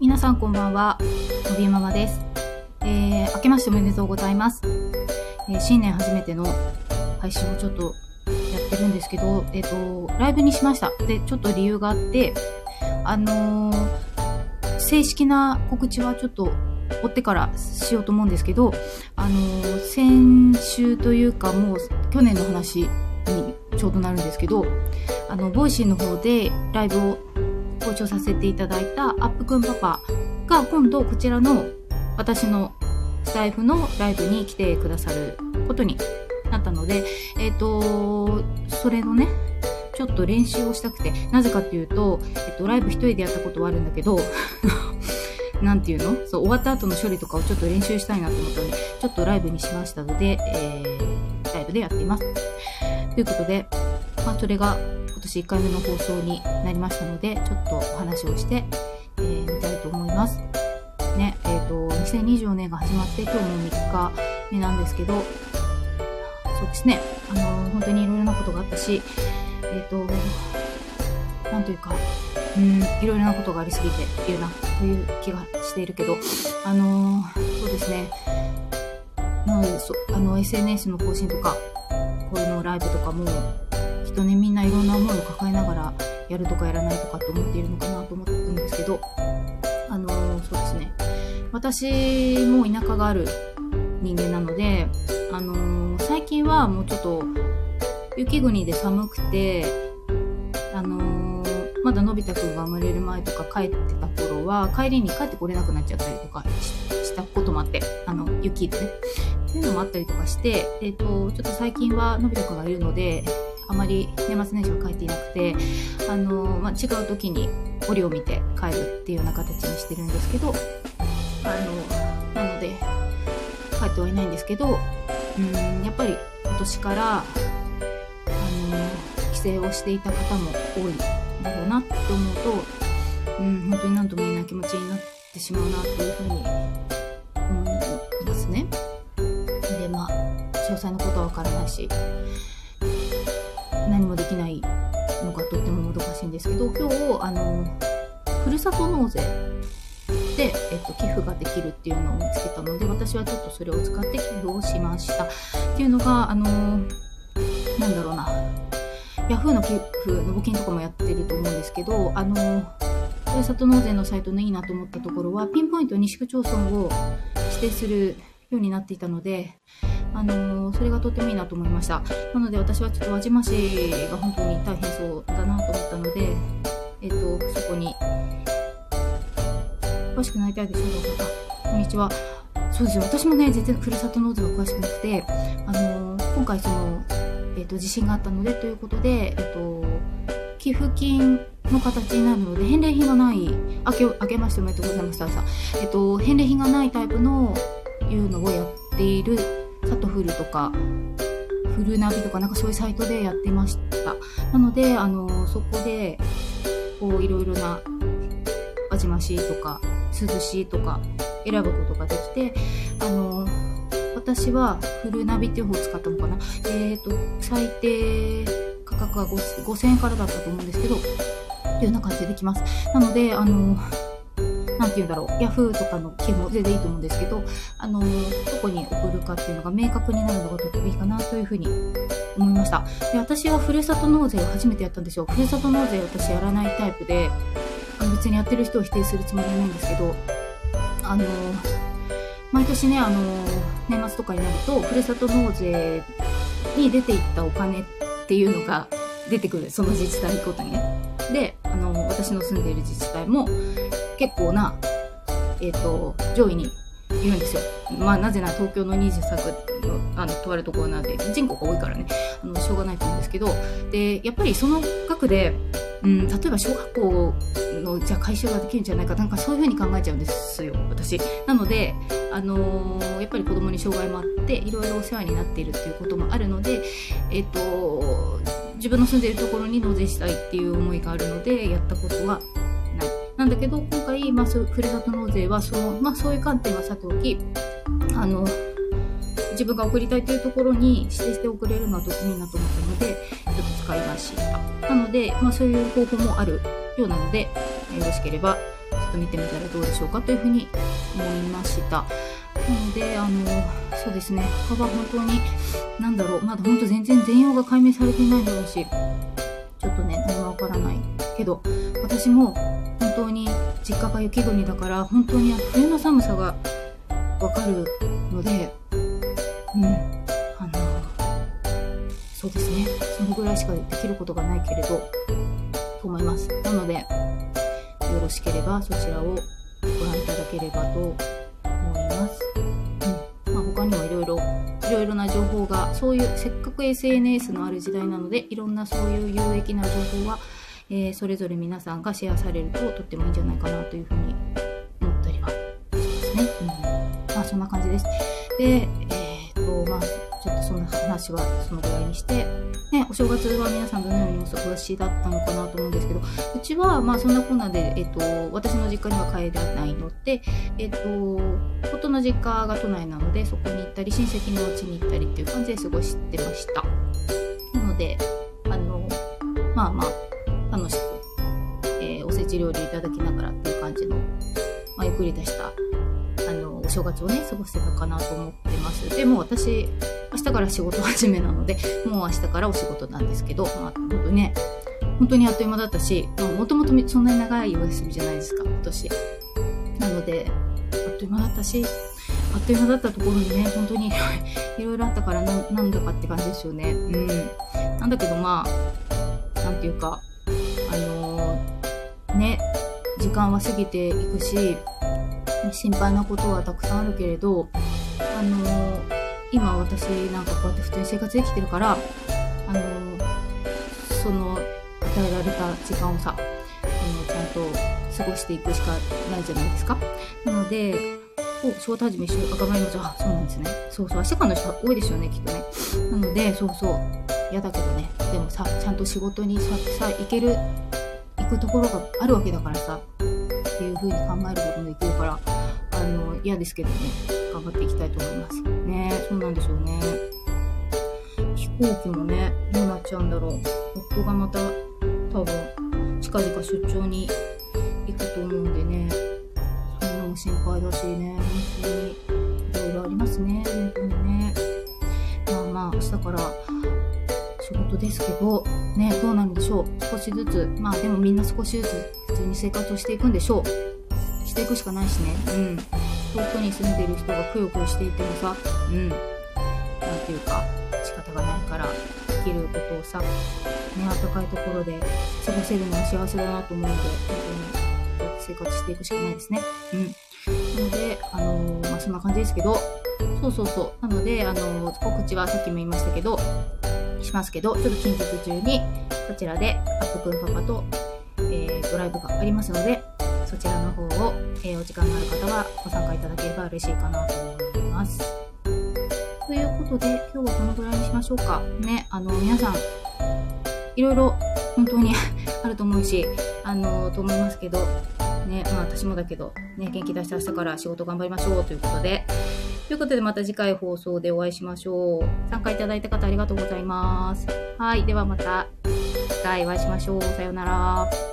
皆さんこんばんは。のびママです。えー、明けましておめでとうございます。えー、新年初めての配信をちょっとやってるんですけど、えっ、ー、と、ライブにしました。で、ちょっと理由があって、あのー、正式な告知はちょっと追ってからしようと思うんですけど、あのー、先週というかもう去年の話にちょうどなるんですけど、あの、 Voicy の方でライブをご聴させていただいたアップくんパパが今度こちらの私のスタイフのライブに来てくださることになったので、えっ、ー、と、それのね、ちょっと練習をしたくて、なぜかっていうと、えっと、ライブ一人でやったことはあるんだけど、なんていうの？そう、終わった後の処理とかをちょっと練習したいなと思ったので、ちょっとライブにしましたので、えー、ライブでやっています。ということで、まあ、それが年1回目の放送になりましたので、ちょっとお話をして、えー、みたいと思います。ね、えっ、ー、と、2024年が始まって今日も3日目なんですけど、そうですね、あのー、本当にいろいろなことがあったし、えっ、ー、と、なんというか、うん、いろいろなことがありすぎているな、という気がしているけど、あのそうですね、なので、そあの、SNS の更新とか、こういうのライブとかも、っとね、みんないろんな思いを抱えながらやるとかやらないとかって思っているのかなと思ったんですけど、あのー、そうですね。私も田舎がある人間なので、あのー、最近はもうちょっと雪国で寒くて、あのー、まだのび太くんが生まれる前とか帰ってた頃は、帰りに帰ってこれなくなっちゃったりとかしたこともあって、あの、雪でね。っていうのもあったりとかして、えっ、と、ちょっと最近はのび太くんがいるので、あまり年末年始は帰っていなくて、あのまあ、違う時に折を見て帰るっていうような形にしてるんですけど、あのなので、帰ってはいないんですけど、うん、やっぱり今年から、あの帰省をしていた方も多いんだろうなって思うと、うん、本当に何とも言えない気持ちになってしまうなというふうに思いますね。で、まあ、詳細のことはわからないし、何もできないのがとってももどかしいんですけど今日あのふるさと納税で、えっと、寄付ができるっていうのを見つけたので私はちょっとそれを使って寄付をしました。っていうのがあのなんだろうな。ヤフーの寄付の募金とかもやってると思うんですけどあのふるさと納税のサイトのいいなと思ったところはピンポイントに市区町村を指定するようになっていたのであのー、それがとってもいいなと思いました。なので私はちょっと輪島市が本当に大変そうだなと思ったので、えっ、と、そこに、詳しくなりたいでしょうか？こんにちは。そうですよ。私もね、全然ふるさと納税は詳しくなくて、あのー、今回その、えっ、と、地震があったのでということで、えっ、と、寄付金の形になるので、返礼品がない、あけ、あけましておめでとうございました。えっと、返礼品がないタイプの、いうのをやっているサトフルとか、フルナビとかなんかそういうサイトでやってました。なので、あの、そこで、こう、いろいろな、輪島市とか、涼しいとか、選ぶことができて、あの、私はフルナビっていう方を使ったのかな。えっ、ー、と、最低価格が5000円からだったと思うんですけど、というような感じでできます。なので、あの、なんて言うんだろう、ヤフーとかの寄付も全然いいと思うんですけど、あのー、どこに送るかっていうのが明確になるのがとてもいいかなというふうに思いました。で、私はふるさと納税を初めてやったんですよ。ふるさと納税私やらないタイプで、あの別にやってる人を否定するつもりはないんですけど、あのー、毎年ね、あのー、年末とかになると、ふるさと納税に出ていったお金っていうのが出てくる。その自治体ごとにね。で、あの、私の住んでいる自治体も、結構な、えっ、ー、と、上位にいるんですよ。まあ、なぜなら東京の23区の、あの、とあるところなんで、人口が多いからね、あの、しょうがないと思うんですけど、で、やっぱりその額で、うん、例えば小学校の、じゃあ回収ができるんじゃないか、なんかそういうふうに考えちゃうんですよ、私。なので、あのー、やっぱり子供に障害もあって、いろいろお世話になっているっていうこともあるので、えっ、ー、と、自分の住んでいるところに納税したいっていう思いがあるので、やったことはなんだけど、今回、まあ、ふるさと納税は、その、まあ、そういう観点はさておき、あの、自分が送りたいというところに指定して送れるのはとてもいいなと思ったので、ちょっと使いました。なので、まあ、そういう方法もあるようなので、よろしければ、ちょっと見てみたらどうでしょうかというふうに思いました。なので、あの、そうですね、他は本当に、なんだろう、まだ本当全然全容が解明されていないだろうし、ちょっとね、何もわからないけど、私も本当に実家が雪国だから、本当に冬の寒さがわかるので、うん、あの、そうですね、そのぐらいしかできることがないけれど、と思います。なので、よろしければそちらをご覧いただければと思います。うんまあ、他にもいろいろいろいろな情報がそういうせっかく SNS のある時代なのでいろんなそういう有益な情報は、えー、それぞれ皆さんがシェアされるととってもいいんじゃないかなというふうに思ったりはしますね。うん、まあそんな感じです。で、えー、っとまあちょっとそんな話はそのぐらいにして、ね、お正月は皆さんどのようにお過ごしだったのかなと思うんですけど、うちはまあそんなこんなで、えっと、私の実家には帰らないので、えっと、夫の実家が都内なので、そこに行ったり、親戚の家に行ったりっていう感じで過ごしてました。なので、あの、まあまあ、楽しく、えー、おせち料理いただきながらっていう感じの、まあ、ゆっくりとした、あの、お正月をね、過ごせたかなと思ってます。でも私、明日から仕事始めなので、もう明日からお仕事なんですけど、まあ、本当にね、本当にあっという間だったし、もともとそんなに長いお休みじゃないですか、今年。なので、あっという間だったし、あっという間だったところにね、本当にいろいろあったからな、なんだかって感じですよね。うん。なんだけどまあ、なんていうか、ね、時間は過ぎていくし、心配なことはたくさんあるけれど、あのー今私なんかこうやって普通に生活できてるから、あのその与えられた時間をさ、あのちゃんと過ごしていくしかないじゃないですか。なので、お、仕事始めしよう。あ、頑張りましょう。あ、そうなんですね。そうそう。明日からの人多いでしょうね、きっとね。なので、そうそう。嫌だけどね。でもさ、ちゃんと仕事にさ、さ、行ける、くところがあるわけだからさ、っていう風に考えることもできるから、あの、嫌ですけどね。頑張っていきたいと思います。ねそうなんでしょうね。飛行機もね、どうなっちゃうんだろう。夫がまた多分近々出張に行くと思うんでね、そういうのも心配だしね、本当にいろいろありますね、本当にね。まあまあ、明日から仕事ですけど、ね、どうなるんでしょう。少しずつ、まあでもみんな少しずつ普通に生活をしていくんでしょう。していくしかないしね。うん。遠くに住んでる人がくよくよしていてもさ、うん、なんていうか、仕方がないから、できることをさ、ね、暖かいところで過ごせるのは幸せだなと思うので、本当に生活していくしかないですね。うん。なので、あのー、まあ、そんな感じですけど、そうそうそう。なので、あのー、告知はさっきも言いましたけど、しますけど、ちょっと近日中に、こちらで、アップくんパパと、えー、ドライブがありますので、そちらの方を、えー、お時間のある方はご参加いただければ嬉しいかなと思います。ということで、今日はこのぐらいにしましょうか。ね、あの、皆さん、いろいろ本当に あると思うし、あの、と思いますけど、ね、まあ私もだけど、ね、元気出して明日から仕事頑張りましょうということで、ということでまた次回放送でお会いしましょう。参加いただいた方ありがとうございます。はい。ではまた次回お会いしましょう。さようなら。